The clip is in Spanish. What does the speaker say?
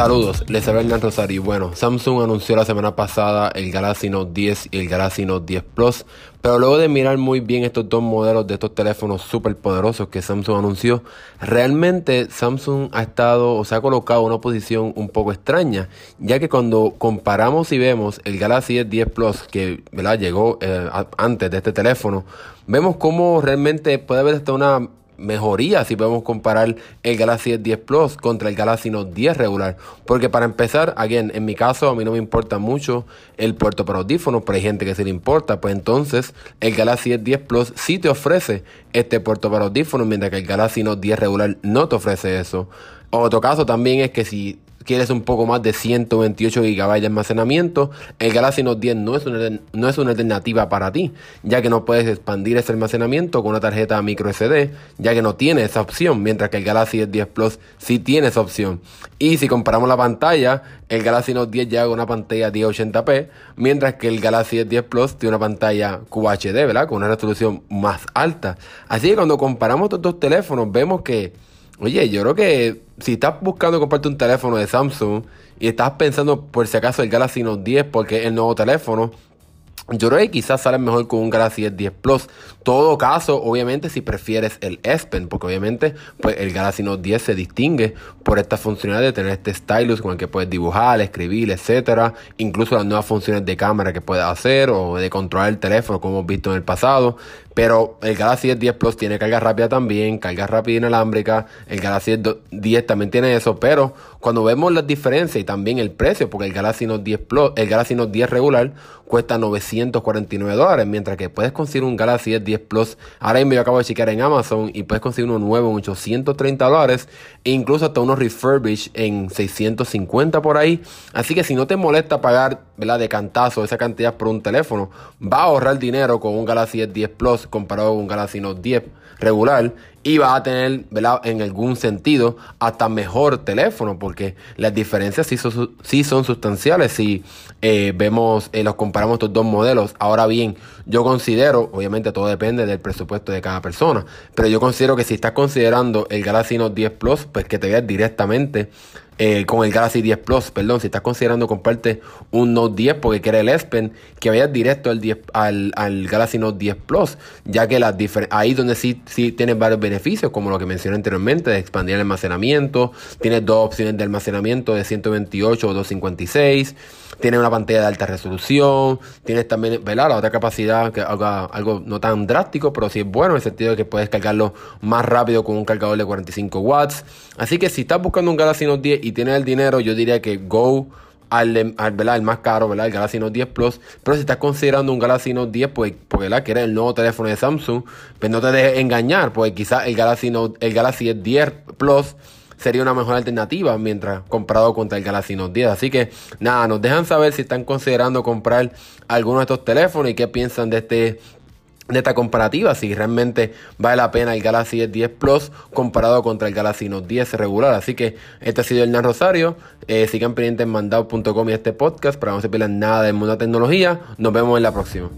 Saludos, les habla Hernán Rosario. Bueno, Samsung anunció la semana pasada el Galaxy Note 10 y el Galaxy Note 10 Plus, pero luego de mirar muy bien estos dos modelos de estos teléfonos súper poderosos que Samsung anunció, realmente Samsung ha estado o se ha colocado en una posición un poco extraña, ya que cuando comparamos y vemos el Galaxy 10 Plus que llegó eh, antes de este teléfono, vemos cómo realmente puede haber hasta una mejoría si podemos comparar el Galaxy S10 Plus contra el Galaxy Note 10 regular. Porque para empezar, again, en mi caso a mí no me importa mucho el puerto para audífonos, pero hay gente que se le importa. Pues entonces el Galaxy S10 Plus sí te ofrece este puerto para audífonos, mientras que el Galaxy Note 10 regular no te ofrece eso. Otro caso también es que si quieres un poco más de 128 GB de almacenamiento, el Galaxy Note 10 no es, una, no es una alternativa para ti, ya que no puedes expandir ese almacenamiento con una tarjeta micro SD, ya que no tiene esa opción, mientras que el Galaxy S10 Plus sí tiene esa opción. Y si comparamos la pantalla, el Galaxy Note 10 llega con una pantalla 1080p, mientras que el Galaxy S10 Plus tiene una pantalla QHD, ¿verdad? Con una resolución más alta. Así que cuando comparamos estos dos teléfonos, vemos que Oye, yo creo que si estás buscando comprarte un teléfono de Samsung y estás pensando por si acaso el Galaxy Note 10 porque es el nuevo teléfono, yo creo que quizás sale mejor con un Galaxy S10 Plus. Todo caso, obviamente, si prefieres el S Pen, porque obviamente pues, el Galaxy Note 10 se distingue por esta funcionalidad de tener este stylus con el que puedes dibujar, escribir, etcétera. Incluso las nuevas funciones de cámara que puedes hacer o de controlar el teléfono, como hemos visto en el pasado. Pero el Galaxy S10 Plus tiene carga rápida también, carga rápida inalámbrica. El Galaxy S10 también tiene eso. Pero cuando vemos las diferencias y también el precio, porque el Galaxy Note 10 Plus, el Galaxy Note 10 regular cuesta 949 dólares, mientras que puedes conseguir un Galaxy S10 Plus. Ahora mismo yo acabo de chequear en Amazon y puedes conseguir uno nuevo en 830 dólares, e incluso hasta unos refurbished en 650 por ahí. Así que si no te molesta pagar ¿verdad? de cantazo esa cantidad por un teléfono, va a ahorrar dinero con un Galaxy S10 Plus comparado con un Galaxy Note 10 regular y va a tener, ¿verdad? En algún sentido, hasta mejor teléfono, porque las diferencias sí son, sí son sustanciales si eh, vemos, eh, los comparamos estos dos modelos. Ahora bien, yo considero, obviamente todo depende del presupuesto de cada persona, pero yo considero que si estás considerando el Galaxy Note 10 Plus, pues que te veas directamente eh, con el Galaxy 10 Plus, perdón, si estás considerando comprarte un Note 10 porque quieres el S Pen, que vayas directo al, 10, al, al, Galaxy Note 10 Plus, ya que las ahí donde sí, sí tienes varios beneficios, como lo que mencioné anteriormente, de expandir el almacenamiento, tienes dos opciones de almacenamiento de 128 o 256, tienes una pantalla de alta resolución, tienes también, ¿verdad? La otra capacidad, que haga algo no tan drástico, pero sí es bueno en el sentido de que puedes cargarlo más rápido con un cargador de 45 watts. Así que si estás buscando un Galaxy Note 10 y tienes el dinero, yo diría que go al, al, el más caro, ¿verdad? El Galaxy Note 10 Plus. Pero si estás considerando un Galaxy Note 10, pues, porque la que era el nuevo teléfono de Samsung, pues no te dejes engañar, pues quizás el Galaxy Note, el Galaxy 10 Plus sería una mejor alternativa mientras comprado contra el Galaxy Note 10. Así que nada, nos dejan saber si están considerando comprar alguno de estos teléfonos y qué piensan de este de esta comparativa, si realmente vale la pena el Galaxy S10 Plus comparado contra el Galaxy Note 10 regular. Así que este ha sido el Nan Rosario. Eh, sigan pendientes en mandado.com y este podcast para no se pierdan nada del mundo de tecnología. Nos vemos en la próxima.